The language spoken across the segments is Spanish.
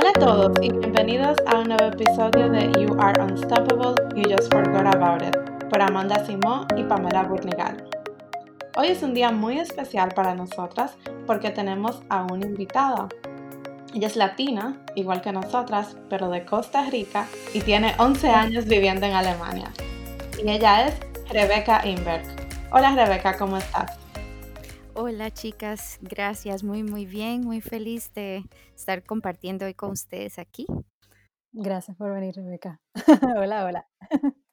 Hola a todos y bienvenidos a un nuevo episodio de You Are Unstoppable, You Just Forgot About It, por Amanda Simó y Pamela Burnigal. Hoy es un día muy especial para nosotras porque tenemos a una invitada. Ella es latina, igual que nosotras, pero de Costa Rica y tiene 11 años viviendo en Alemania. Y ella es Rebeca Inberg. Hola Rebeca, ¿cómo estás? Hola chicas, gracias, muy muy bien, muy feliz de estar compartiendo hoy con ustedes aquí. Gracias por venir, Rebeca. hola, hola.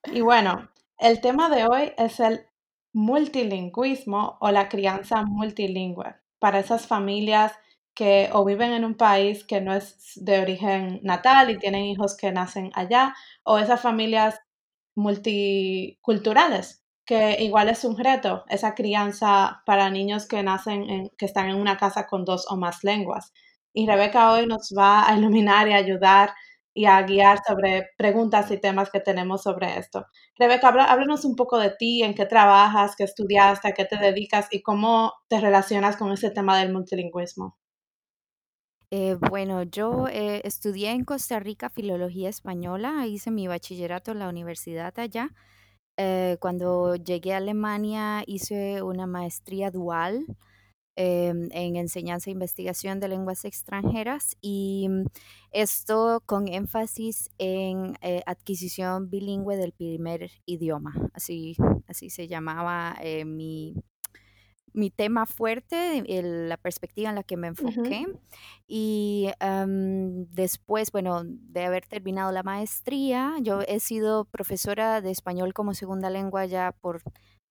Y bueno, el tema de hoy es el multilingüismo o la crianza multilingüe para esas familias que o viven en un país que no es de origen natal y tienen hijos que nacen allá, o esas familias multiculturales que igual es un reto, esa crianza para niños que nacen, en, que están en una casa con dos o más lenguas. Y Rebeca hoy nos va a iluminar y ayudar y a guiar sobre preguntas y temas que tenemos sobre esto. Rebeca, háblanos un poco de ti, en qué trabajas, qué estudiaste, a qué te dedicas y cómo te relacionas con ese tema del multilingüismo. Eh, bueno, yo eh, estudié en Costa Rica Filología Española, hice mi bachillerato en la universidad allá eh, cuando llegué a Alemania hice una maestría dual em, en enseñanza e investigación de lenguas extranjeras y mm, esto con énfasis en eh, adquisición bilingüe del primer idioma, así, así se llamaba eh, mi, mi tema fuerte, la perspectiva en la que me enfoqué. Y después, bueno, de haber terminado la maestría, yo he sido profesora de español como segunda lengua ya por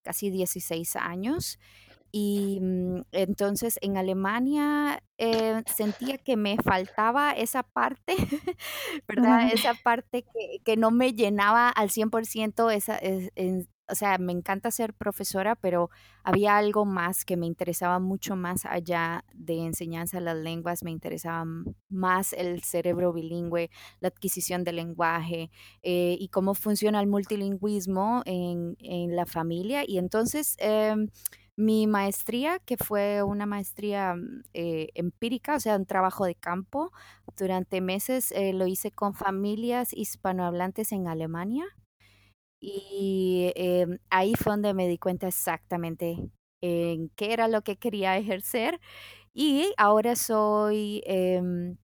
casi 16 años. Y mm, entonces en Alemania eh, sentía que me faltaba esa parte, ¿verdad? Esa parte que, que, no me llenaba al 100% esa, o sea, me encanta ser profesora, pero había algo más que me interesaba mucho más allá de enseñanza de las lenguas, me interesaba más el cerebro bilingüe, la adquisición del lenguaje eh, y cómo funciona el multilingüismo en, la familia. Y entonces... Em, mi maestría, que fue una maestría eh, empírica, o sea, un trabajo de campo, durante meses eh, lo hice con familias hispanohablantes en Alemania. Y em, ahí fue donde me di cuenta exactamente en qué era lo que quería ejercer. Y ahora soy em,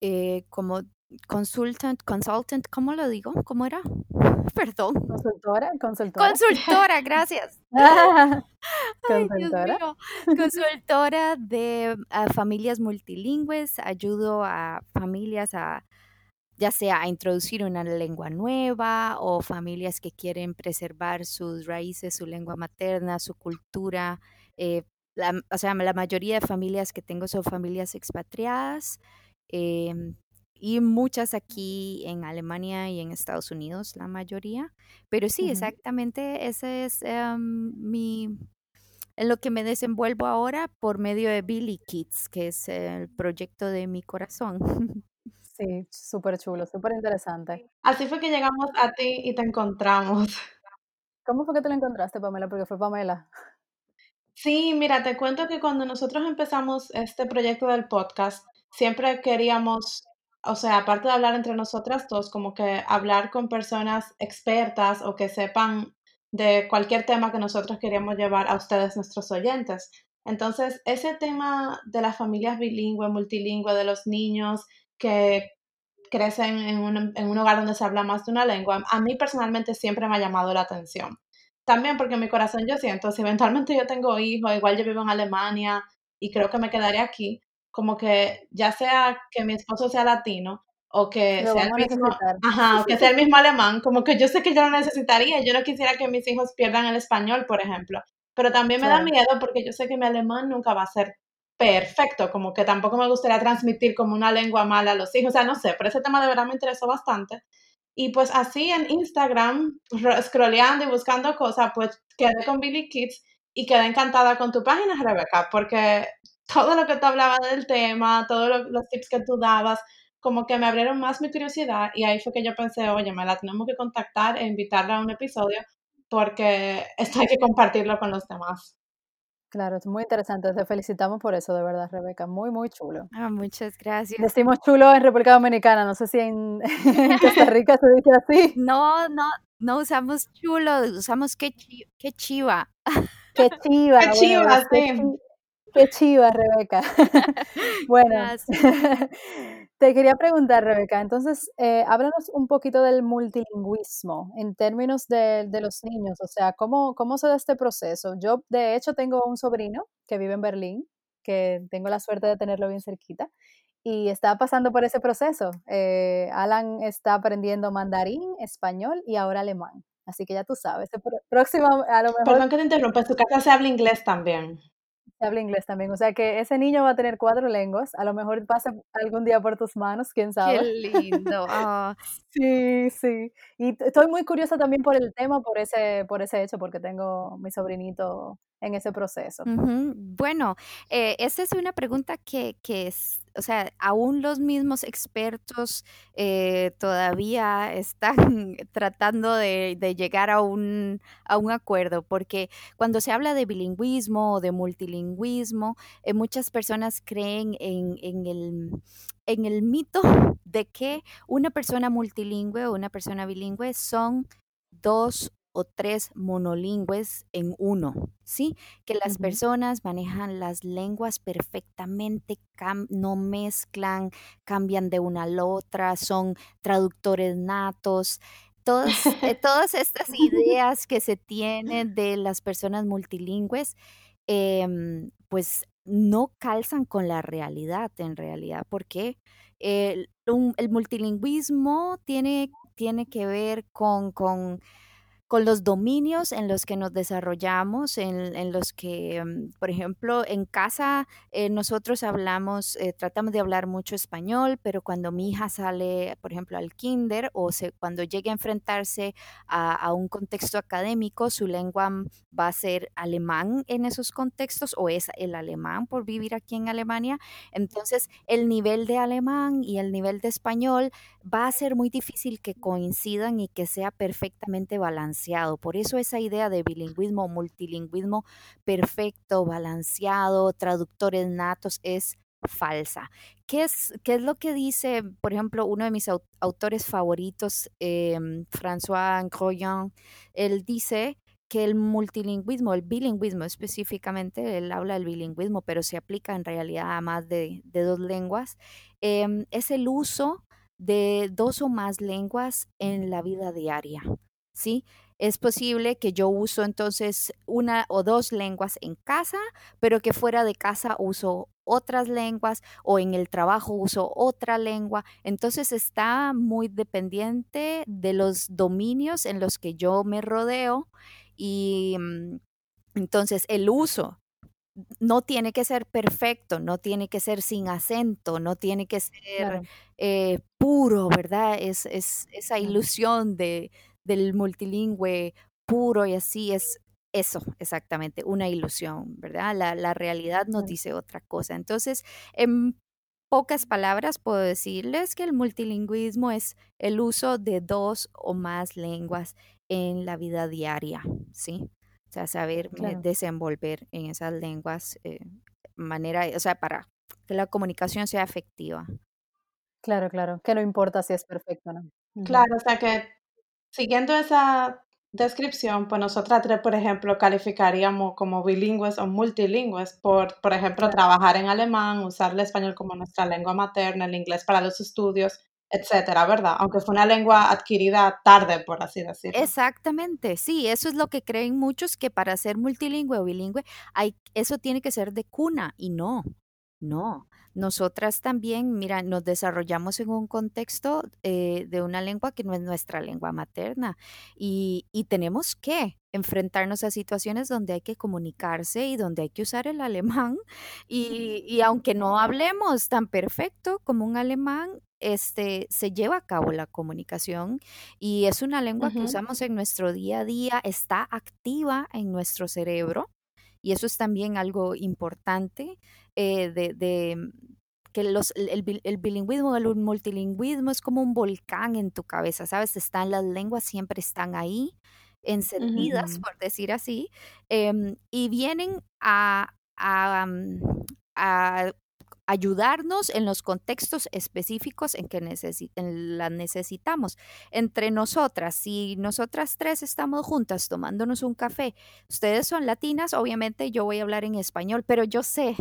eh, como consultant, consultant, ¿cómo lo digo? ¿Cómo era? Perdón. Consultora, consultora. Consultora, gracias. consultora. Consultora de familias multilingües. Ayudo a familias a ya sea a introducir una lengua nueva o familias que quieren preservar sus raíces, su lengua materna, su cultura. Eh, o sea, la mayoría de familias que tengo son familias expatriadas em, y muchas aquí en Alemania y en Estados Unidos, la mayoría. Pero sí, exactamente, ese es em, mi, en lo que me desenvuelvo ahora por medio de Billy Kids, que es el proyecto de mi corazón. Sí, súper chulo, súper interesante. Así fue que llegamos a ti y te encontramos. ¿Cómo fue que te lo encontraste, Pamela? Porque fue Pamela. Sí, mira, te cuento que cuando nosotros empezamos este proyecto del podcast, siempre queríamos, o sea, aparte de hablar entre nosotras dos, como que hablar con personas expertas o que sepan de cualquier tema que nosotros queríamos llevar a ustedes, nuestros oyentes. Entonces, ese tema de las familias bilingües, multilingües, de los niños que crecen en un, en un hogar donde se habla más de una lengua, a mí personalmente siempre me ha llamado la atención. También porque en mi corazón yo siento, si eventualmente yo tengo hijos, igual yo vivo en Alemania y creo que me quedaré aquí, como que ya sea que mi esposo sea latino o que, sea el, mismo, ajá, o que sea el mismo alemán, como que yo sé que yo lo necesitaría, yo no quisiera que mis hijos pierdan el español, por ejemplo, pero también me da miedo porque yo sé que mi alemán nunca va a ser perfecto, como que tampoco me gustaría transmitir como una lengua mala a los hijos, o sea, no sé, pero ese tema de verdad me interesó bastante. Y pues así en Instagram, scrolleando y buscando cosas, pues quedé con Billy Kids y quedé encantada con tu página, Rebeca, porque todo lo que tú hablabas del tema, todos los tips que tú dabas, como que me abrieron más mi curiosidad y ahí fue que yo pensé, oye, me la tenemos que contactar e invitarla a un episodio porque esto hay que compartirlo con los demás. Claro, es muy interesante. Te felicitamos por eso, de verdad, Rebeca. Muy, muy chulo. Ah, muchas gracias. Decimos chulo en República Dominicana, no sé si en, en Costa Rica se dice así. No, no, no usamos chulo, usamos que, que chiva. Qué chiva. Qué chiva, qué, sí. qué chiva, Rebeca. bueno, te quería preguntar, Rebeca, entonces, eh, háblanos un poquito del multilingüismo en términos de, de, los niños, o sea, ¿cómo, ¿cómo se da este proceso? Yo, de hecho, tengo un sobrino que vive en Berlín, que tengo la suerte de tenerlo bien cerquita, y está pasando por ese proceso. Eh, Alan está aprendiendo mandarín, español y ahora alemán. Así que ya tú sabes, el próximo a lo mejor... Perdón que te interrumpa, en su casa se habla inglés también. Se habla inglés también, o sea que ese niño va a tener cuatro lenguas, a lo mejor pasa algún día por tus manos, quién sabe. Qué lindo. Oh. sí, sí. Y estoy muy curiosa también por el tema, por ese, por ese hecho, porque tengo mi sobrinito en ese proceso. Uh -huh. Bueno, eh, esa es una pregunta que, que es o sea, aún los mismos expertos eh, todavía están tratando de, llegar a un, acuerdo, porque cuando se habla de bilingüismo o de multilingüismo, eh, muchas personas creen en, en, el, en el mito de que una persona multilingüe o una persona bilingüe son dos o tres monolingües en uno, ¿sí? Que las uh -huh. personas manejan las lenguas perfectamente, no mezclan, cambian de una a la otra, son traductores natos. Todas, eh, todas estas ideas que se tienen de las personas multilingües, eh, pues no calzan con la realidad en realidad, porque el, un, el multilingüismo tiene, tiene que ver con, con con los dominios en los que nos desarrollamos, en, los que, um, por ejemplo, en casa eh, nosotros hablamos, eh, tratamos de hablar mucho español, pero cuando mi hija sale, por ejemplo, al kinder o cuando llegue a enfrentarse a, a, un contexto académico, su lengua va a ser alemán en esos contextos o es el alemán por vivir aquí en Alemania. Entonces, el nivel de alemán y el nivel de español va a ser muy difícil que coincidan y que sea perfectamente balanceado Por eso esa idea de bilingüismo, multilingüismo perfecto, balanceado, traductores natos es falsa. ¿Qué es, ¿Qué es lo que dice, por ejemplo, uno de mis autores favoritos, eh, François Croyan? Él dice que el multilingüismo, el bilingüismo específicamente, él habla del bilingüismo, pero se aplica en realidad a más de, dos lenguas, eh, es el uso de dos o más lenguas en la vida diaria. ¿sí? Es posible que yo uso entonces una o dos lenguas en casa, pero que fuera de casa uso otras lenguas o en el trabajo uso otra lengua. Entonces está muy dependiente de los dominios en los que yo me rodeo y mm, entonces el uso no tiene que ser perfecto, no tiene que ser sin acento, no tiene que ser claro. eh, puro, ¿verdad? Es, es esa ilusión de, del multilingüe puro y así es eso exactamente, una ilusión, ¿verdad? La, la realidad nos dice otra cosa. Entonces, en pocas palabras puedo decirles que el multilingüismo es el uso de dos o más lenguas en la vida diaria, ¿sí? O sea, saber claro. desenvolver en esas lenguas eh, manera, o sea, para que la comunicación sea efectiva. Claro, claro, que no importa si es perfecto, ¿no? Claro, o sea que Siguiendo esa descripción, pues nosotras tres, por ejemplo, calificaríamos como bilingües o multilingües por, por ejemplo, trabajar en alemán, usar el español como nuestra lengua materna, el inglés para los estudios, etcétera, ¿verdad? Aunque fue una lengua adquirida tarde, por así decirlo. Exactamente, sí, eso es lo que creen muchos, que para ser multilingüe o bilingüe, hay, eso tiene que ser de cuna, y no, no. Nosotras también, mira, nos desarrollamos en un contexto eh, de una lengua que no es nuestra lengua materna y, y, tenemos que enfrentarnos a situaciones donde hay que comunicarse y donde hay que usar el alemán y, y aunque no hablemos tan perfecto como un alemán, este, se lleva a cabo la comunicación y es una lengua uh -huh. que usamos en nuestro día a día, está activa en nuestro cerebro y eso es también algo importante eh, de, de, que los, el, el, bilingüismo, el multilingüismo es como un volcán en tu cabeza, ¿sabes? Están las lenguas, siempre están ahí. encendidas, por decir así, em, y vienen a, a, a ayudarnos en los contextos específicos en que las necesitamos. Entre nosotras, si nosotras tres estamos juntas tomándonos un café, ustedes son latinas, obviamente yo voy a hablar en español, pero yo sé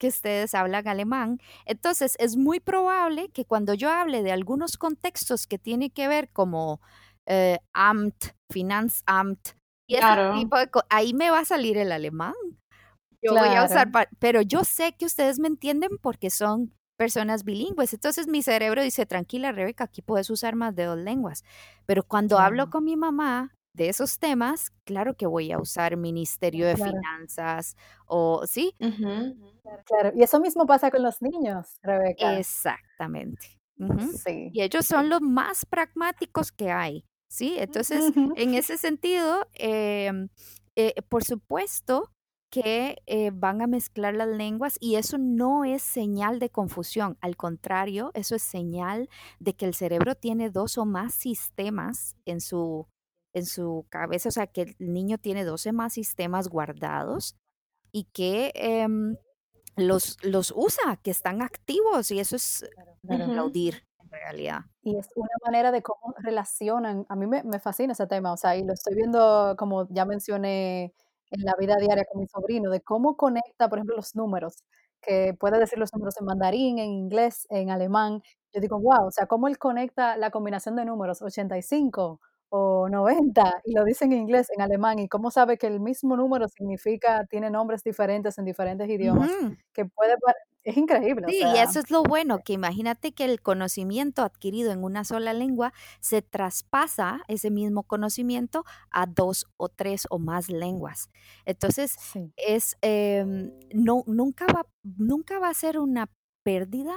que ustedes hablan alemán. Entonces, es muy probable que cuando yo hable de algunos contextos que tienen que ver como eh, Amt, Finanzamt, y ahí me va a salir el alemán yo voy a usar, pero yo sé que ustedes me entienden porque son personas bilingües. Entonces mi cerebro dice, tranquila, Rebeca, aquí puedes usar más de dos lenguas. Pero cuando hablo con mi mamá de esos temas, claro que voy a usar Ministerio de Finanzas o sí. Claro, y eso mismo pasa con los niños, Rebeca. Exactamente. sí. Y ellos son los más pragmáticos que hay. Sí, entonces en ese sentido, em, eh, por supuesto, que eh, van a mezclar las lenguas y eso no es señal de confusión, al contrario, eso es señal de que el cerebro tiene dos o más sistemas en su, en su cabeza, o sea, que el niño tiene dos o más sistemas guardados y que em, los, los usa, que están activos y eso es aplaudir en realidad. Y es una manera de cómo relacionan, a mí me, me fascina ese tema, o sea, y lo estoy viendo, como ya mencioné, en la vida diaria con mi sobrino, de cómo conecta, por ejemplo, los números, que puede decir los números en mandarín, en inglés, en alemán. Yo digo, wow, o sea, cómo él conecta la combinación de números 85 o 90 y lo dice en inglés, en alemán, y cómo sabe que el mismo número significa, tiene nombres diferentes en diferentes idiomas, que puede, es increíble. Sí, y eso es lo bueno, que imagínate que el conocimiento adquirido en una sola lengua se traspasa ese mismo conocimiento a dos o tres o más lenguas. Entonces, es, em, no, nunca, va, nunca va a ser una pérdida.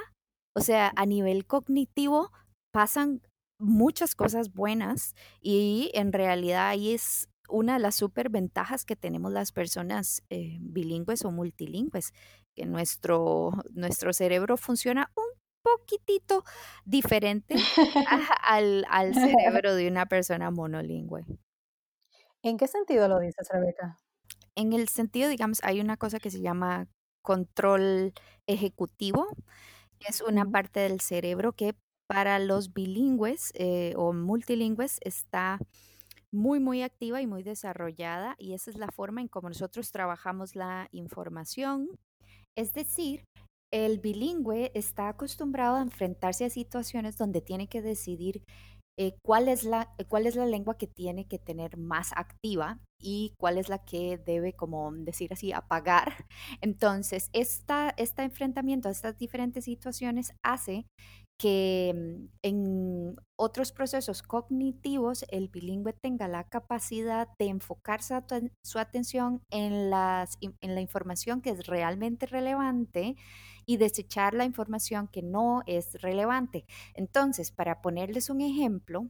O sea, a nivel cognitivo pasan muchas cosas buenas y en realidad ahí es una de las superventajas que tenemos las personas eh, bilingües o multilingües, que nuestro, nuestro cerebro funciona un poquitito diferente al, al cerebro de una persona monolingüe. ¿En qué sentido lo dices, Rebeca? En el sentido, digamos, hay una cosa que se llama control ejecutivo, que es una parte del cerebro que para los bilingües eh, o multilingües está muy, muy activa y muy desarrollada y esa es la forma en cómo nosotros trabajamos la información. Es decir, el bilingüe está acostumbrado a enfrentarse a situaciones donde tiene que decidir eh, cuál, es la, cuál es la lengua que tiene que tener más activa y cuál es la que debe, como decir así, apagar. Entonces, esta, este enfrentamiento a estas diferentes situaciones hace que mm, en otros procesos cognitivos el bilingüe tenga la capacidad de enfocar su, atención en, las, en la información que es realmente relevante y desechar la información que no es relevante. Entonces, para ponerles un ejemplo,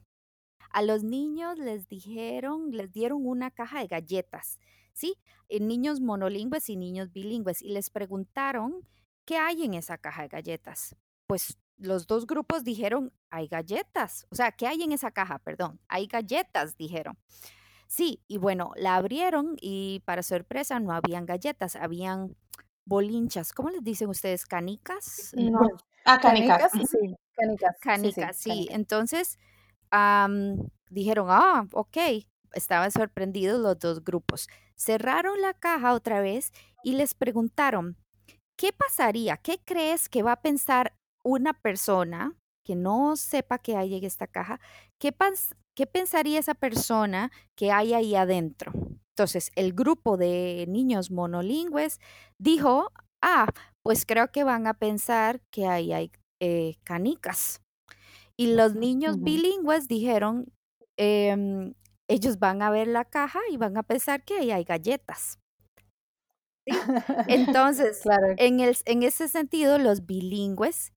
a los niños les dijeron, les dieron una caja de galletas, ¿sí? En niños monolingües y niños bilingües y les preguntaron qué hay en esa caja de galletas. Pues los dos grupos dijeron, hay galletas. O sea, ¿qué hay en esa caja? Perdón, hay galletas, dijeron. Sí, y bueno, la abrieron y para sorpresa no habían galletas, habían bolinchas. ¿Cómo les dicen ustedes? ¿Canicas? No. Ah, canicas. sí, canicas. Canicas, sí. Entonces, dijeron, ah, ok. Estaban sorprendidos los dos grupos. Cerraron la caja otra vez y les preguntaron, ¿qué pasaría? ¿Qué crees que va a pensar una persona que no sepa que hay en esta caja, ¿qué, ¿qué pensaría esa persona que hay ahí adentro? Entonces, el grupo de niños monolingües dijo, ah, pues creo que van a pensar que ahí hay eh, canicas. Y los niños bilingües dijeron, em, ellos van a ver la caja y van a pensar que ahí hay galletas. Entonces, en, el, en ese sentido, los bilingües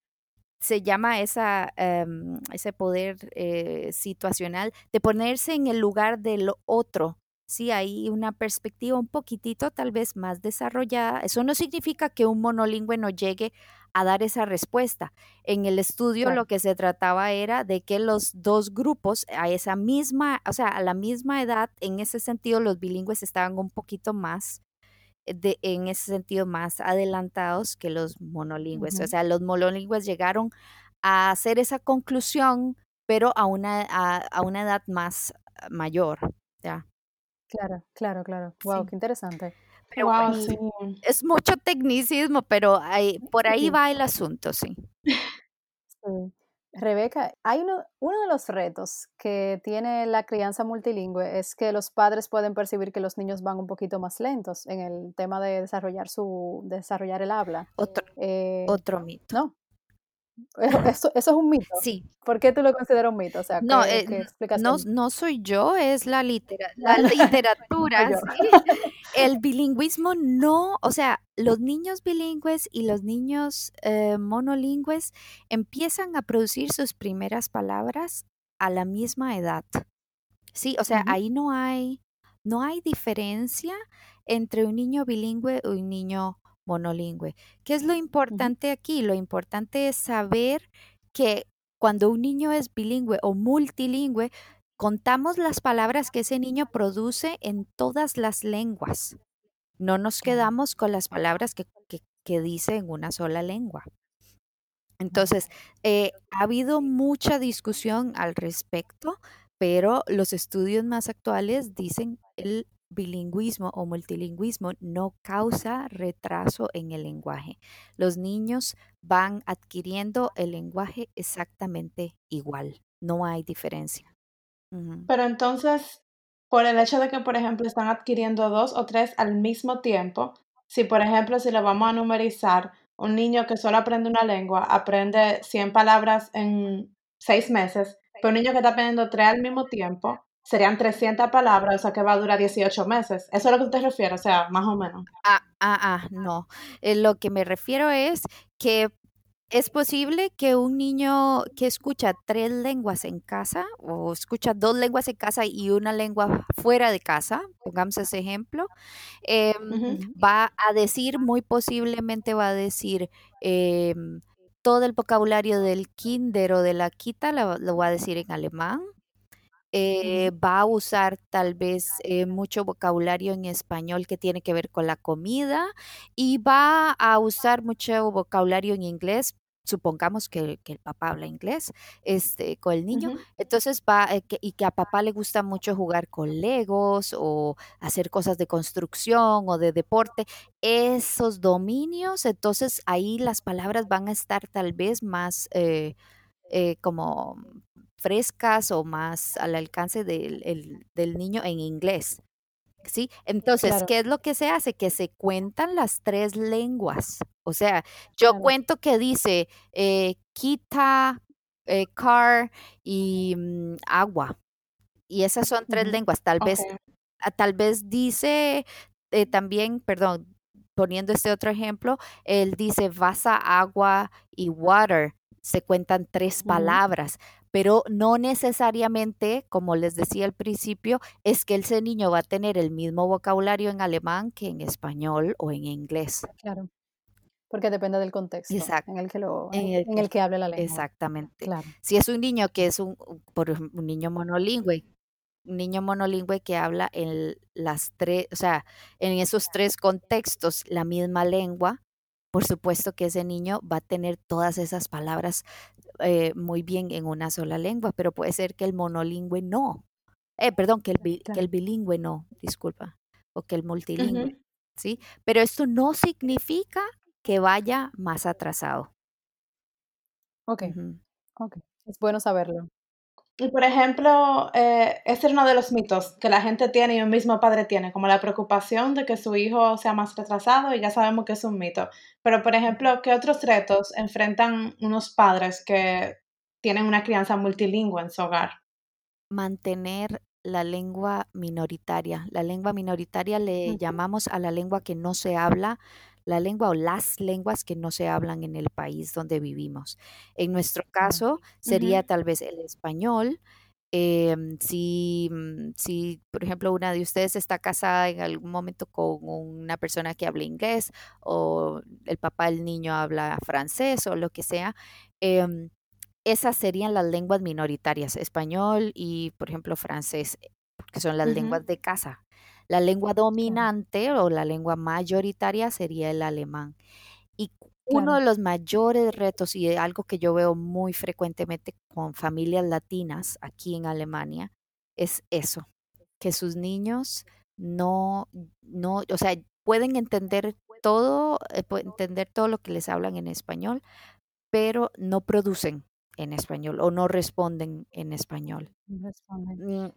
se llama esa, em, ese poder eh, situacional de ponerse en el lugar del otro sí hay una perspectiva un poquitito tal vez más desarrollada. Eso no significa que un monolingüe no llegue a dar esa respuesta. En el estudio lo que se trataba era de que los dos grupos a esa misma, o sea, a la misma edad, en ese sentido los bilingües estaban un poquito más de, en ese sentido más adelantados que los monolingües. O sea, los monolingües llegaron a hacer esa conclusión, pero a una, a, una edad más mayor. ¿ya? Claro, claro, claro. Wow, qué interesante es mucho tecnicismo, pero por ahí va el asunto, sí. Rebeca, hay uno, uno de los retos que tiene la crianza multilingüe es que los padres pueden percibir que los niños van un poquito más lentos en el tema de desarrollar su desarrollar el habla. Otro, eh, otro mito. No, eso, eso, es un mito. Sí. ¿Por qué tú lo consideras un mito? O sea, no, eh, no, no, soy yo, es la, la literatura. El bilingüismo no, o sea, los niños bilingües y los niños eh, monolingües empiezan a producir sus primeras palabras a la misma edad. Sí, o sea, ahí no hay, no hay diferencia entre un niño bilingüe y un niño monolingüe. ¿Qué es lo importante aquí? Lo importante es saber que cuando un niño es bilingüe o multilingüe, contamos las palabras que ese niño produce en todas las lenguas. No nos quedamos con las palabras que, dice en una sola lengua. Entonces, eh, ha habido mucha discusión al respecto, pero los estudios más actuales dicen el bilingüismo o multilingüismo no causa retraso en el lenguaje. Los niños van adquiriendo el lenguaje exactamente igual, no hay diferencia. Pero entonces, por el hecho de que, por ejemplo, están adquiriendo dos o tres al mismo tiempo, si, por ejemplo, si lo vamos a numerizar, un niño que solo aprende una lengua aprende 100 palabras en seis meses, pero un niño que está aprendiendo tres al mismo tiempo serían 300 palabras, o sea que va a durar 18 meses. ¿Eso es lo que usted refiere? O sea, más o menos. Ah, ah, ah, no. Eh, lo que me refiero es que es posible que un niño que escucha tres lenguas en casa o escucha dos lenguas en casa y una lengua fuera de casa, pongamos ese ejemplo, em, va a decir, muy posiblemente va a decir, em, todo el vocabulario del kinder o de la quita lo va a decir en alemán, eh, va a usar tal vez eh, mucho vocabulario en español que tiene que ver con la comida y va a usar mucho vocabulario en inglés supongamos que, el papá habla inglés este, con el niño, entonces va, eh, y que a papá le gusta mucho jugar con legos o hacer cosas de construcción o de deporte, esos dominios, entonces ahí las palabras van a estar tal vez más como frescas o más al alcance del, niño en inglés. ¿Sí? Entonces, ¿qué es lo que se hace? Que se cuentan las tres lenguas. O sea, yo cuento que dice eh, quita, eh, car y mm, agua. Y esas son tres lenguas. Tal vez, ah, tal vez dice eh, también, perdón, poniendo este otro ejemplo, él dice vasa, agua y water. Se cuentan tres palabras, pero no necesariamente, como les decía al principio, es que ese niño va a tener el mismo vocabulario en alemán que en español o en inglés. Claro. Porque depende del contexto en el que lo en el, que hable la lengua. Exactamente. Si es un niño que es un, por un niño monolingüe, un niño monolingüe que habla en las tres, o sea, en esos tres contextos la misma lengua, por supuesto que ese niño va a tener todas esas palabras eh, muy bien en una sola lengua, pero puede ser que el monolingüe no. Eh, perdón, que el, que el bilingüe no, disculpa, o que el multilingüe, ¿sí? Pero esto no significa que vaya más atrasado. Ok, ok, es bueno saberlo. Y por ejemplo, eh, ese es uno de los mitos que la gente tiene y un mismo padre tiene, como la preocupación de que su hijo sea más retrasado y ya sabemos que es un mito. Pero por ejemplo, ¿qué otros retos enfrentan unos padres que tienen una crianza multilingüe en su hogar? Mantener la lengua minoritaria. La lengua minoritaria le llamamos a la lengua que no se habla la lengua o las lenguas que no se hablan en el país donde vivimos. En nuestro caso sería tal vez el español, Em, si, mm, si, por ejemplo, una de ustedes está casada en algún momento con una persona que habla inglés o el papá del niño habla francés o lo que sea, em, esas serían las lenguas minoritarias, español y, por ejemplo, francés, que son las lenguas de casa. La lengua dominante o la lengua mayoritaria sería el alemán. Y uno de los mayores retos y algo que yo veo muy frecuentemente con familias latinas aquí en Alemania es eso, que sus niños no, no, o sea, pueden entender todo, eh, pueden entender todo lo que les hablan en español, pero no producen en español o no responden en español. Mm.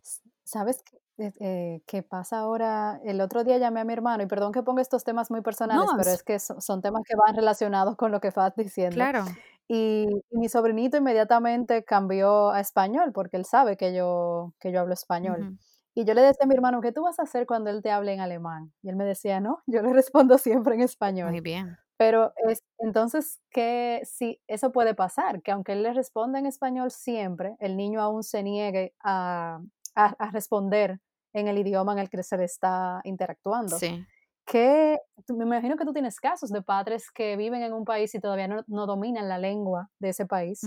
¿Sabes eh, qué, pasa ahora? El otro día llamé a mi hermano, y perdón que ponga estos temas muy personales, pero es que son, temas que van relacionados con lo que estás diciendo. Claro. Y, mi sobrinito inmediatamente cambió a español, porque él sabe que yo, que yo hablo español. Y yo le decía a mi hermano, ¿qué tú vas a hacer cuando él te hable en alemán? Y él me decía, no, yo le respondo siempre en español. Muy bien. Pero es, entonces, ¿qué si eso puede pasar? Que aunque él le responda en español siempre, el niño aún se niegue a, a, responder en el idioma en el que se le está interactuando. Sí. Que, me imagino que tú tienes casos de padres que viven en un país y todavía no, no dominan la lengua de ese país.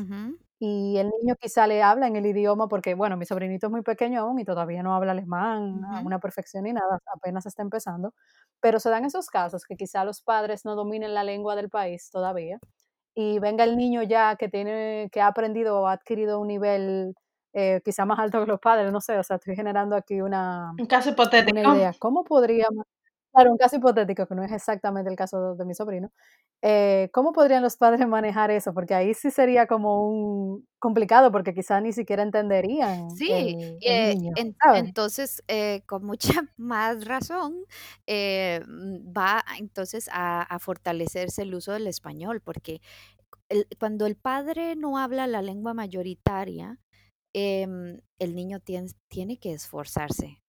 Y el niño quizá le habla en el idioma porque, bueno, mi sobrinito es muy pequeño aún y todavía no habla alemán a una perfección ni nada, apenas está empezando. Pero se dan esos casos que quizá los padres no dominen la lengua del país todavía y venga el niño ya que tiene que ha aprendido o ha adquirido un nivel eh, quizá más alto que los padres, no sé, o sea, estoy generando aquí una, un caso hipotético. Una idea. ¿Cómo podríamos, claro, un caso hipotético que no es exactamente el caso de mi sobrino, eh, ¿Cómo podrían los padres manejar eso? Porque ahí sí sería como un complicado, porque quizás ni siquiera entenderían. Sí, eh, entonces eh, con mucha más razón mm, va entonces a, fortalecerse el uso del español, porque cuando el padre no habla la lengua mayoritaria, em, el niño tiene que esforzarse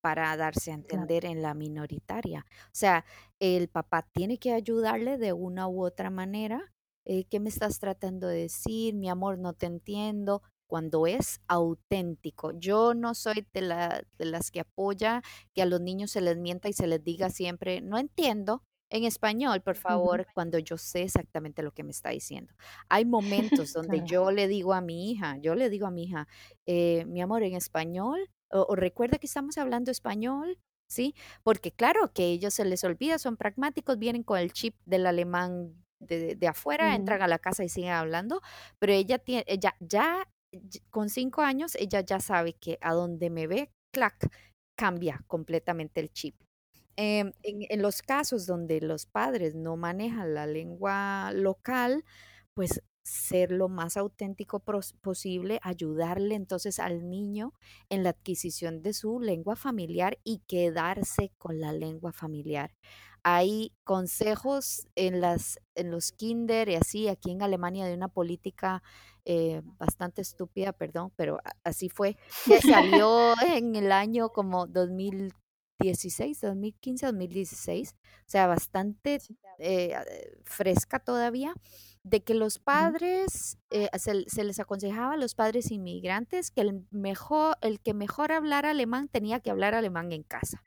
para darse a entender en la minoritaria. O sea, el papá tiene que ayudarle de una u otra manera. Eh, ¿Qué me estás tratando de decir? Mi amor, no te entiendo. Cuando es auténtico. Yo no soy de, la, de las que apoya que a los niños se les mienta y se les diga siempre, no entiendo, en español, por favor, cuando yo sé exactamente lo que me está diciendo. Hay momentos donde yo le digo a mi hija, yo le digo a mi hija, eh, mi amor, en español, o, recuerda que estamos hablando español, ¿sí? Porque claro que ellos se les olvida, son pragmáticos, vienen con el chip del alemán de, afuera, entran a la casa y siguen hablando, pero ella tiene, ella ya con cinco años, ella ya sabe que a donde me ve, clac, cambia completamente el chip. Em, en, en, los casos donde los padres no manejan la lengua local, pues ser lo más auténtico posible, ayudarle entonces al niño en la adquisición de su lengua familiar y quedarse con la lengua familiar. Hay consejos en, las, en los kinder y así, aquí en Alemania de una política eh, bastante estúpida, perdón, pero así fue, que salió en el año como 2016, 2015, 2016, o sea, bastante eh, fresca todavía de que los padres, eh, se, les aconsejaba a los padres inmigrantes que el, mejor, el que mejor hablara alemán tenía que hablar alemán en casa.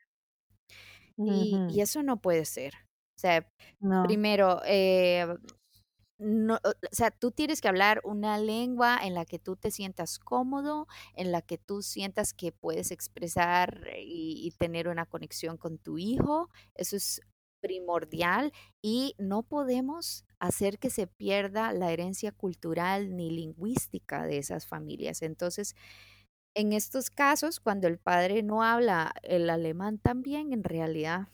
y, eso no puede ser. O sea, primero, eh, no, o sea, tú tienes que hablar una lengua en la que tú te sientas cómodo, en la que tú sientas que puedes expresar y tener una conexión con tu hijo. Eso es primordial y no podemos hacer que se pierda la herencia cultural ni lingüística de esas familias. Entonces, en estos casos, cuando el padre no habla el alemán también, en realidad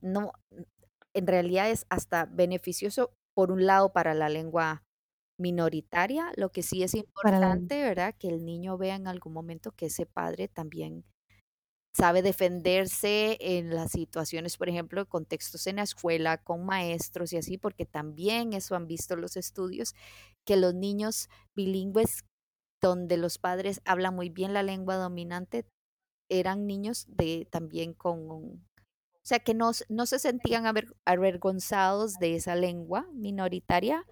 no, en realidad es hasta beneficioso por un lado para la lengua minoritaria, lo que sí es importante, ¿verdad? Que el niño vea en algún momento que ese padre también sabe defenderse en las situaciones, por ejemplo, contextos en la escuela, con maestros y así, porque también eso han visto los estudios, que los niños bilingües donde los padres hablan muy bien la lengua dominante, eran niños de también con, sea, que no, no se sentían avergonzados de esa lengua minoritaria,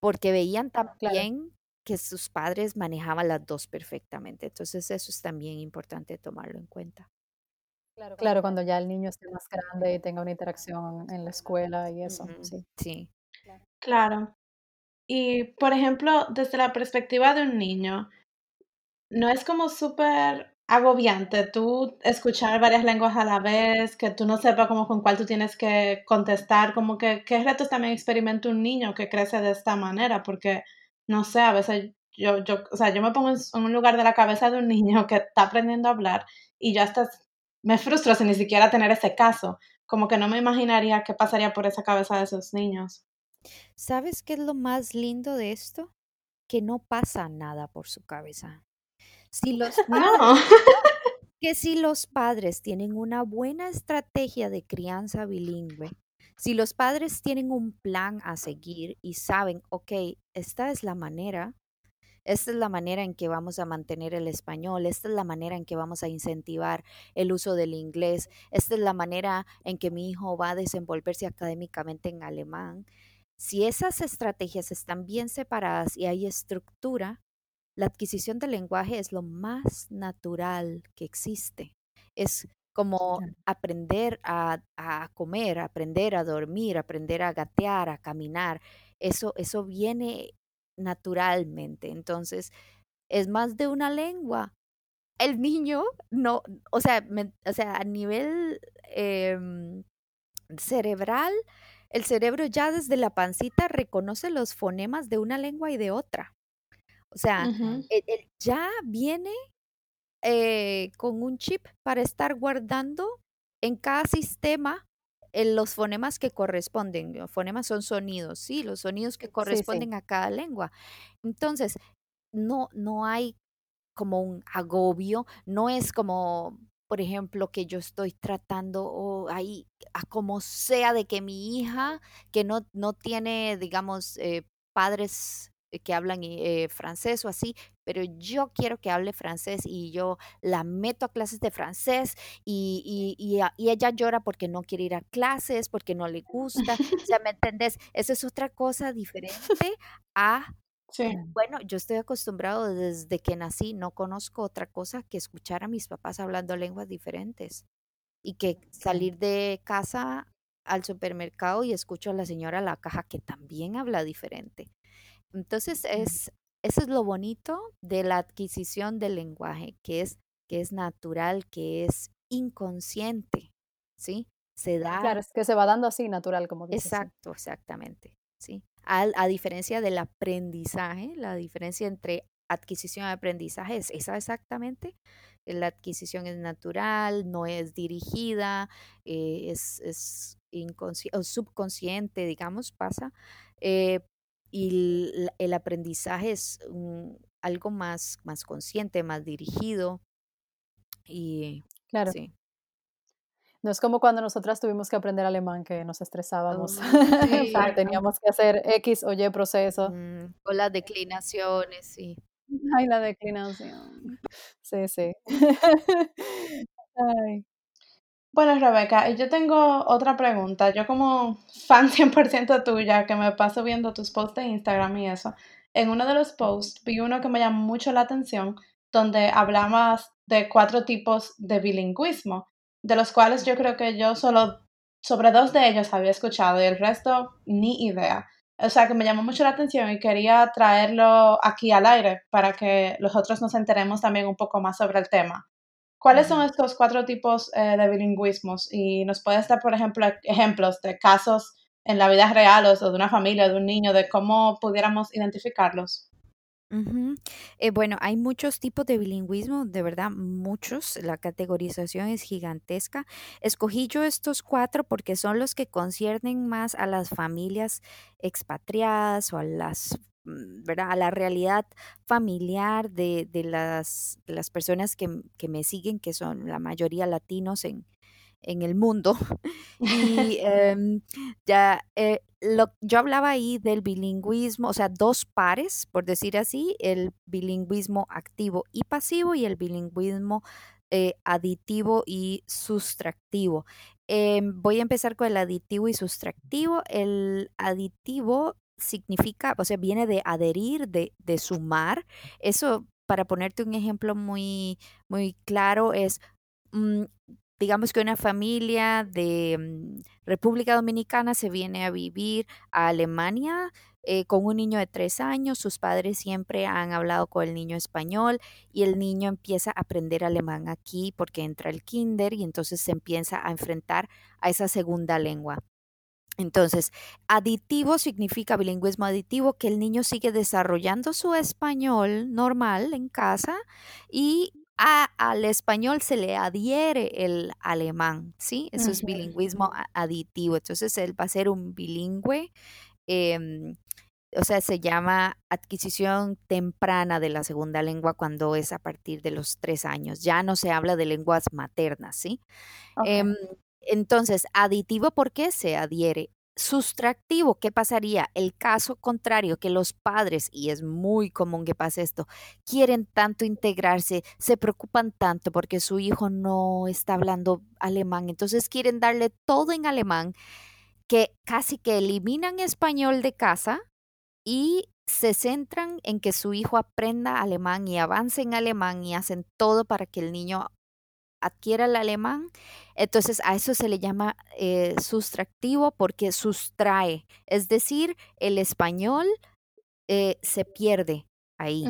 porque veían también que sus padres manejaban las dos perfectamente. Entonces eso es también importante tomarlo en cuenta. Claro, cuando ya el niño esté más grande y tenga una interacción en la escuela y eso, sí. Sí. Claro. Y, por ejemplo, desde la perspectiva de un niño, ¿no es como súper agobiante tú escuchar varias lenguas a la vez, que tú no sepas como con cuál tú tienes que contestar? Como que, ¿qué retos también experimenta un niño que crece de esta manera? Porque, no sé, a veces yo, yo, o sea, yo me pongo en, un lugar de la cabeza de un niño que está aprendiendo a hablar y ya estás, me frustro sin ni siquiera tener ese caso. Como que no me imaginaría qué pasaría por esa cabeza de esos niños. ¿Sabes qué es lo más lindo de esto? Que no pasa nada por su cabeza. Si los No. que si los padres tienen una buena estrategia de crianza bilingüe, si los padres tienen un plan a seguir y saben, ok, esta es la manera, esta es la manera en que vamos a mantener el español, esta es la manera en que vamos a incentivar el uso del inglés, esta es la manera en que mi hijo va a desenvolverse académicamente en alemán. Si esas estrategias están bien separadas y hay estructura, la adquisición del lenguaje es lo más natural que existe. Es como aprender a, comer, aprender a dormir, aprender a gatear, a caminar. Eso, eso viene naturalmente. Entonces, es más de una lengua. El niño no, o sea, o sea a nivel em, cerebral, el cerebro ya desde la pancita reconoce los fonemas de una lengua y de otra. O sea, ya viene eh, con un chip para estar guardando en cada sistema los fonemas que corresponden. Los fonemas son sonidos, sí, los sonidos que corresponden a cada lengua. Entonces, no, no hay como un agobio, no es como, por ejemplo, que yo estoy tratando ahí a como sea de que mi hija, que no, no tiene, digamos, eh, padres eh, que hablan eh, francés o así, pero yo quiero que hable francés y yo la meto a clases de francés y, y, y, ella llora porque no quiere ir a clases, porque no le gusta. O sea, ¿me entendés? Esa es otra cosa diferente a Sí. Bueno, yo estoy acostumbrado desde que nací, no conozco otra cosa que escuchar a mis papás hablando lenguas diferentes y que salir de casa al supermercado y escucho a la señora a la caja que también habla diferente. Entonces, es, eso es lo bonito de la adquisición del lenguaje, que es, que es natural, que es inconsciente, ¿sí? Se da. Claro, es que se va dando así natural, como dices. Exacto, exactamente, ¿sí? A, a, diferencia del aprendizaje, la diferencia entre adquisición y aprendizaje es esa exactamente. La adquisición es natural, no es dirigida, eh, es, es subconsciente, digamos, pasa. Eh, y el, aprendizaje es algo más, más consciente, más dirigido. Y claro. Sí. No es como cuando nosotras tuvimos que aprender alemán, que nos estresábamos. Oh, teníamos que hacer X o Y proceso. o las declinaciones, sí. Ay, la declinación. Sí, sí. Ay. Bueno, Rebeca, yo tengo otra pregunta. Yo como fan 100% tuya, que me paso viendo tus posts de Instagram y eso, en uno de los posts vi uno que me llamó mucho la atención, donde hablabas de cuatro tipos de bilingüismo, de los cuales yo creo que yo solo sobre dos de ellos había escuchado y el resto ni idea. O sea que me llamó mucho la atención y quería traerlo aquí al aire para que los otros nos enteremos también un poco más sobre el tema. ¿Cuáles son estos cuatro tipos eh, de bilingüismos? Y nos puedes dar, por ejemplo, ejemplos de casos en la vida real o de una familia, de un niño, de cómo pudiéramos identificarlos. Eh, bueno, hay muchos tipos de bilingüismo, de verdad, muchos. La categorización es gigantesca. Escogí yo estos cuatro porque son los que conciernen más a las familias expatriadas o a las ¿verdad? a la realidad familiar de, de, las, las, personas que, que, me siguen, que son la mayoría latinos en, en el mundo. y em, ya, eh, lo, yo hablaba ahí del bilingüismo, o sea, dos pares, por decir así, el bilingüismo activo y pasivo y el bilingüismo eh, aditivo y sustractivo. Em, voy a empezar con el aditivo y sustractivo. El aditivo significa, o sea, viene de adherir, de, de sumar. Eso, para ponerte un ejemplo muy, muy claro, es, mm, digamos que una familia de mm, República Dominicana se viene a vivir a Alemania eh, con un niño de tres años, sus padres siempre han hablado con el niño español y el niño empieza a aprender alemán aquí porque entra el kinder y entonces se empieza a enfrentar a esa segunda lengua. Entonces, aditivo significa bilingüismo aditivo, que el niño sigue desarrollando su español normal en casa y al español se le adhiere el alemán, ¿sí? Eso es bilingüismo aditivo. Entonces, él va a ser un bilingüe, em, o sea, se llama adquisición temprana de la segunda lengua cuando es a partir de los tres años. Ya no se habla de lenguas maternas, ¿sí? Em, entonces, aditivo, ¿por qué se adhiere? Sustractivo, ¿qué pasaría? El caso contrario, que los padres, y es muy común que pase esto, quieren tanto integrarse, se preocupan tanto porque su hijo no está hablando alemán, entonces quieren darle todo en alemán, que casi que eliminan español de casa y se centran en que su hijo aprenda alemán y avance en alemán y hacen todo para que el niño adquiera el alemán, entonces a eso se le llama eh, sustractivo porque sustrae, es decir, el español eh, se pierde ahí.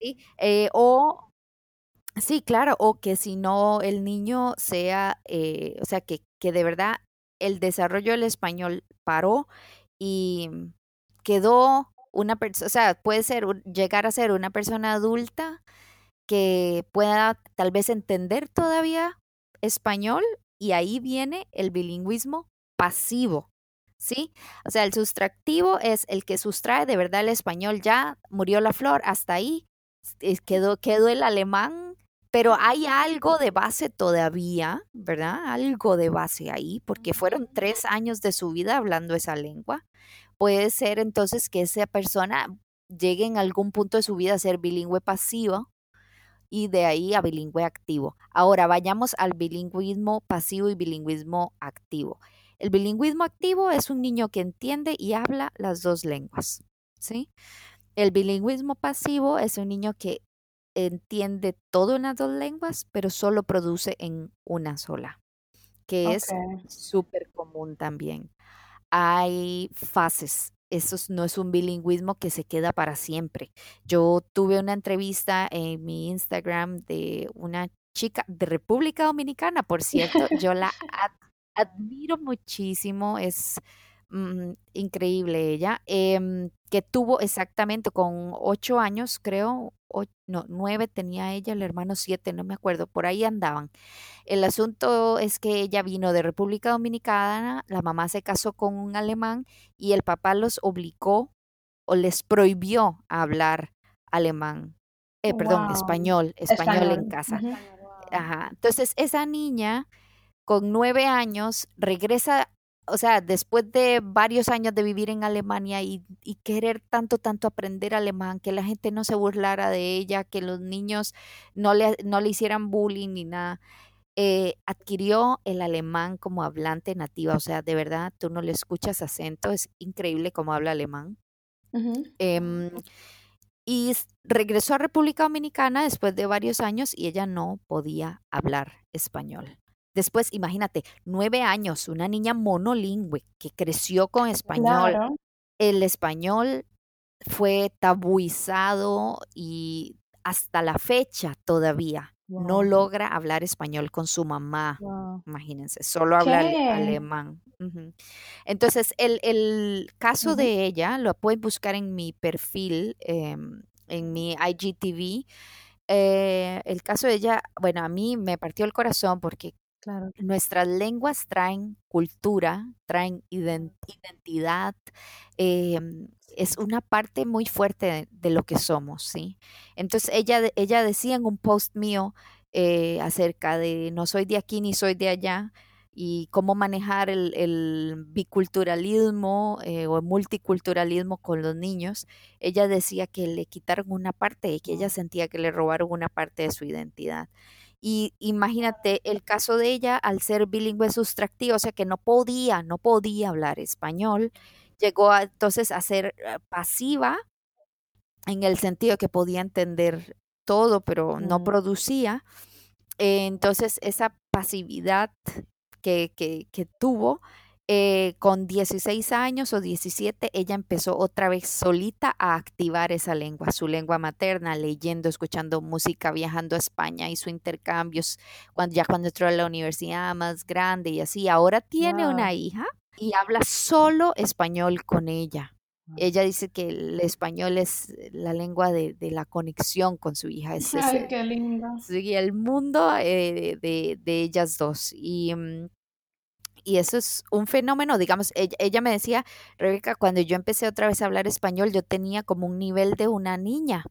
¿sí? Eh, o, sí, claro, o que si no el niño sea, o sea, que, que de verdad el desarrollo del español paró y quedó una persona, o sea, puede ser, llegar a ser una persona adulta que pueda tal vez entender todavía español y ahí viene el bilingüismo pasivo, ¿sí? O sea, el sustractivo es el que sustrae de verdad el español, ya murió la flor, hasta ahí quedó, quedó el alemán, pero hay algo de base todavía, ¿verdad? Algo de base ahí, porque fueron tres años de su vida hablando esa lengua. Puede ser entonces que esa persona llegue en algún punto de su vida a ser bilingüe pasivo, y de ahí a bilingüe activo. Ahora vayamos al bilingüismo pasivo y bilingüismo activo. El bilingüismo activo es un niño que entiende y habla las dos lenguas, ¿sí? El bilingüismo pasivo es un niño que entiende todo en las dos lenguas, pero solo produce en una sola, que es súper común también. Hay fases eso no es un bilingüismo que se queda para siempre. Yo tuve una entrevista en mi Instagram de una chica de República Dominicana, por cierto, yo la admiro muchísimo, es mm, increíble ella, em, que tuvo exactamente con ocho años, creo, no, nueve tenía ella, el hermano siete, no me acuerdo, por ahí andaban. El asunto es que ella vino de República Dominicana, la mamá se casó con un alemán y el papá los obligó o les prohibió hablar alemán, eh, perdón, español, español, en casa. Entonces, esa niña con nueve años regresa o sea, después de varios años de vivir en Alemania y, querer tanto, tanto aprender alemán, que la gente no se burlara de ella, que los niños no le, no le hicieran bullying ni nada, eh, adquirió el alemán como hablante nativa. O sea, de verdad, tú no le escuchas acento, es increíble cómo habla alemán. Em, y regresó a República Dominicana después de varios años y ella no podía hablar español. Después, imagínate, nueve años, una niña monolingüe que creció con español. El español fue tabuizado y hasta la fecha todavía no logra hablar español con su mamá. Imagínense, solo habla alemán. Entonces, el, caso de ella lo pueden buscar en mi perfil, em, en mi IGTV. Eh, el caso de ella, bueno, a mí me partió el corazón porque Nuestras lenguas traen cultura, traen identidad, em, es una parte muy fuerte de, lo que somos, ¿sí? Entonces ella, ella decía en un post mío eh, acerca de no soy de aquí ni soy de allá y cómo manejar el, biculturalismo eh, o el multiculturalismo con los niños, ella decía que le quitaron una parte y que ella sentía que le robaron una parte de su identidad. Y imagínate el caso de ella al ser bilingüe sustractiva, o sea que no podía, no podía hablar español llegó a, entonces a ser eh, pasiva en el sentido que podía entender todo, pero no producía. entonces, esa pasividad que, que, que tuvo eh, con 16 años o 17, ella empezó otra vez solita a activar esa lengua, su lengua materna, leyendo, escuchando música, viajando a España, hizo intercambios cuando, ya cuando entró a la universidad más grande y así. Ahora tiene una hija y habla solo español con ella. Ella dice que el español es la lengua de, la conexión con su hija. Es Ay, qué lindo. Sí, el mundo eh, de, de, ellas dos. Y mm, y eso es un fenómeno, digamos, ella, me decía, Rebeca, cuando yo empecé otra vez a hablar español, yo tenía como un nivel de una niña.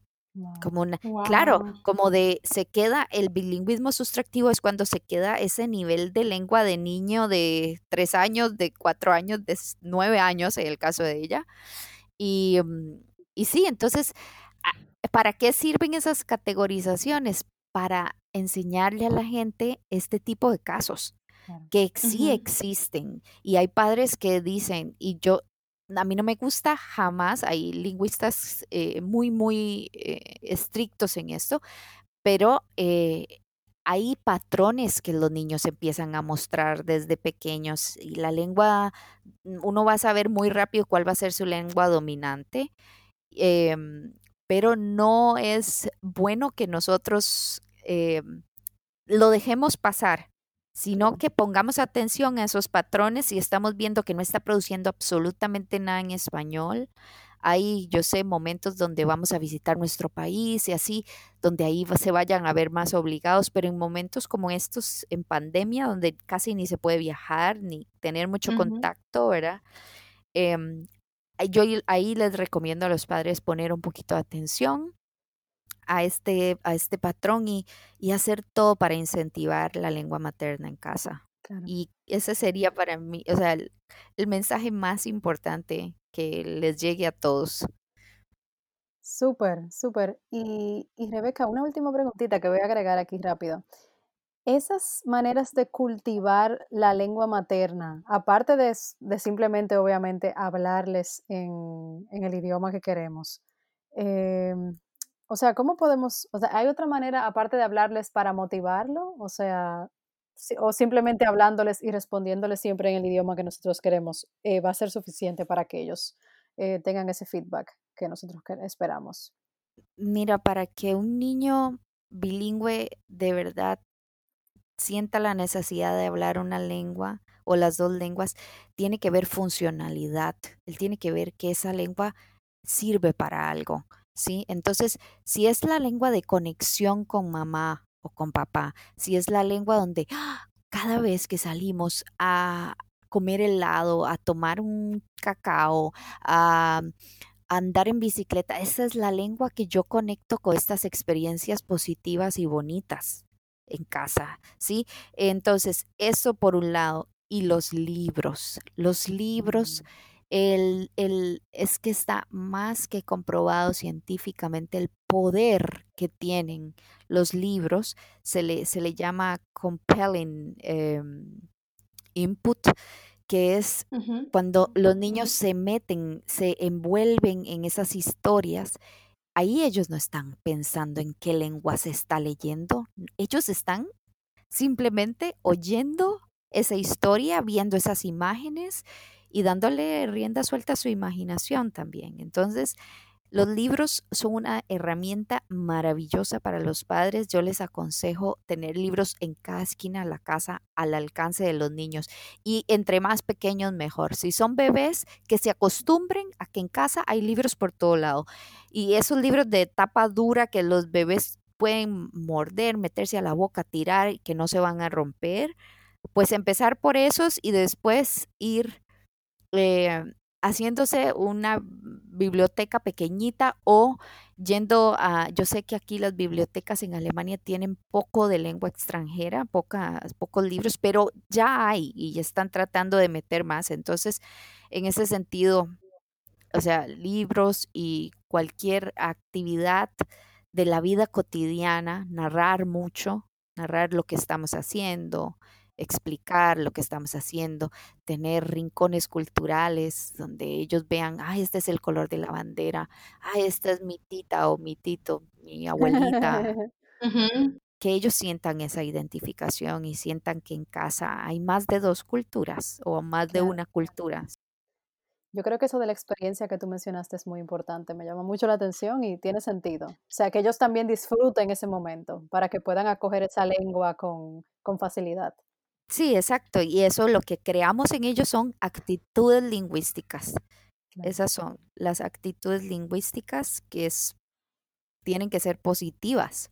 Como una, claro, como de se queda el bilingüismo sustractivo es cuando se queda ese nivel de lengua de niño de tres años, de cuatro años, de nueve años en el caso de ella. Y, mm, y sí, entonces, ¿para qué sirven esas categorizaciones? Para enseñarle a la gente este tipo de casos que sí existen. Y hay padres que dicen, y yo, a mí no me gusta jamás, hay lingüistas eh, muy, muy eh, estrictos en esto, pero eh, hay patrones que los niños empiezan a mostrar desde pequeños y la lengua, uno va a saber muy rápido cuál va a ser su lengua dominante, em, pero no es bueno que nosotros em, lo dejemos pasar sino que pongamos atención a esos patrones y estamos viendo que no está produciendo absolutamente nada en español. Hay, yo sé, momentos donde vamos a visitar nuestro país y así, donde ahí se vayan a ver más obligados, pero en momentos como estos, en pandemia, donde casi ni se puede viajar ni tener mucho contacto, ¿verdad? Em, yo ahí les recomiendo a los padres poner un poquito de atención a este, a este patrón y, y hacer todo para incentivar la lengua materna en casa. Y ese sería para mí, o sea, el, mensaje más importante que les llegue a todos. Súper, súper. Y, y Rebeca, una última preguntita que voy a agregar aquí rápido. Esas maneras de cultivar la lengua materna, aparte de, de simplemente, obviamente, hablarles en, en, el idioma que queremos, eh, o sea, ¿cómo podemos, o sea, hay otra manera aparte de hablarles para motivarlo? O sea, o simplemente hablándoles y respondiéndoles siempre en el idioma que nosotros queremos, eh, va a ser suficiente para que ellos eh, tengan ese feedback que nosotros esperamos. Mira, para que un niño bilingüe de verdad sienta la necesidad de hablar una lengua o las dos lenguas, tiene que ver funcionalidad. Él tiene que ver que esa lengua sirve para algo. ¿Sí? Entonces, si es la lengua de conexión con mamá o con papá, si es la lengua donde ¡ah! cada vez que salimos a comer helado, a tomar un cacao, a andar en bicicleta, esa es la lengua que yo conecto con estas experiencias positivas y bonitas en casa, ¿sí? Entonces, eso por un lado. Y los libros, los libros mm el, el, es que está más que comprobado científicamente el poder que tienen los libros, se le, se le llama compelling em, input, que es cuando los niños se meten, se envuelven en esas historias, ahí ellos no están pensando en qué lengua se está leyendo, ellos están simplemente oyendo esa historia, viendo esas imágenes y dándole rienda suelta a su imaginación también. Entonces, los libros son una herramienta maravillosa para los padres. Yo les aconsejo tener libros en cada esquina de la casa al alcance de los niños y entre más pequeños mejor. Si son bebés, que se acostumbren a que en casa hay libros por todo lado. Y esos libros de tapa dura que los bebés pueden morder, meterse a la boca, tirar que no se van a romper, pues empezar por esos y después ir eh, haciéndose una biblioteca pequeñita o yendo a, yo sé que aquí las bibliotecas en Alemania tienen poco de lengua extranjera, pocas, pocos libros, pero ya hay y están tratando de meter más. Entonces, en ese sentido, o sea, libros y cualquier actividad de la vida cotidiana, narrar mucho, narrar lo que estamos haciendo, explicar lo que estamos haciendo, tener rincones culturales donde ellos vean, ah, este es el color de la bandera, ah, esta es mi tita o mi tito, mi abuelita. Que ellos sientan esa identificación y sientan que en casa hay más de dos culturas o más de una cultura. Yo creo que eso de la experiencia que tú mencionaste es muy importante, me llama mucho la atención y tiene sentido. O sea, que ellos también disfruten ese momento para que puedan acoger esa lengua con, con facilidad. Sí, exacto. Y eso lo que creamos en ellos son actitudes lingüísticas. Esas son las actitudes lingüísticas que es, tienen que ser positivas.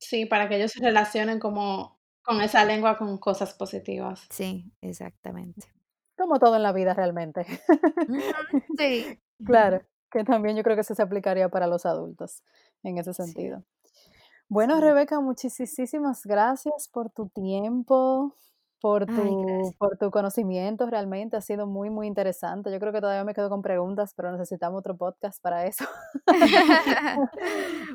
Sí, para que ellos se relacionen como con esa lengua con cosas positivas. Sí, exactamente. Como todo en la vida realmente. sí. Claro, que también yo creo que eso se aplicaría para los adultos en ese sentido. Bueno, Rebeca, muchísimas gracias por tu tiempo, por tu, por tu conocimiento, realmente ha sido muy, muy interesante. Yo creo que todavía me quedo con preguntas, pero necesitamos otro podcast para eso.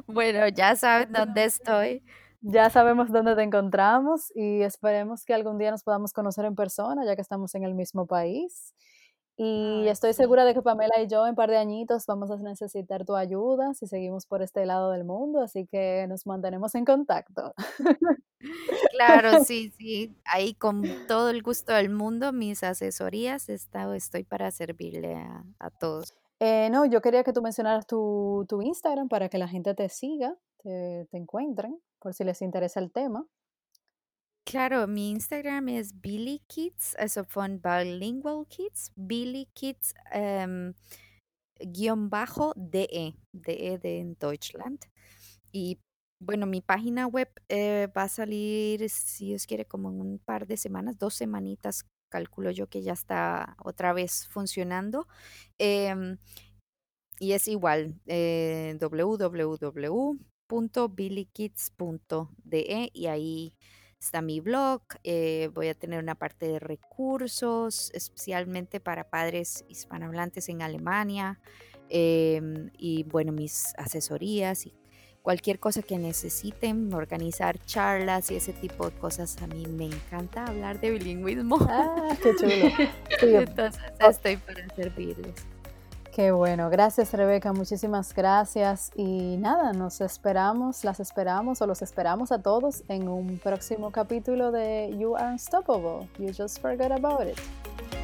bueno, ya saben dónde estoy. Ya sabemos dónde te encontramos y esperemos que algún día nos podamos conocer en persona, ya que estamos en el mismo país. Y estoy segura de que Pamela y yo en un par de añitos vamos a necesitar tu ayuda si seguimos por este lado del mundo, así que nos mantenemos en contacto. Claro, sí, sí. Ahí con todo el gusto del mundo, mis asesorías, estoy para servirle a, todos. Eh, no, yo quería que tú mencionaras tu, tu Instagram para que la gente te siga, te, te encuentren, por si les interesa el tema. Claro, mi Instagram es Billy Kids, eso fue Bilingual Kids, Billy Kids em, guion bajo DE, DE de en Deutschland. Y bueno, mi página web eh, va a salir, si Dios quiere, como en un par de semanas, dos semanitas, calculo yo que ya está otra vez funcionando. Em, y es igual, eh, www.billykids.de y ahí está mi blog, eh, voy a tener una parte de recursos, especialmente para padres hispanohablantes en Alemania, em, y bueno, mis asesorías y cualquier cosa que necesiten, organizar charlas y ese tipo de cosas. A mí me encanta hablar de bilingüismo. Ah, qué chulo. Entonces estoy para servirles. Qué bueno, gracias Rebeca, muchísimas gracias. Y nada, nos esperamos, las esperamos o los esperamos a todos en un próximo capítulo de You Are Unstoppable, You Just Forget About It.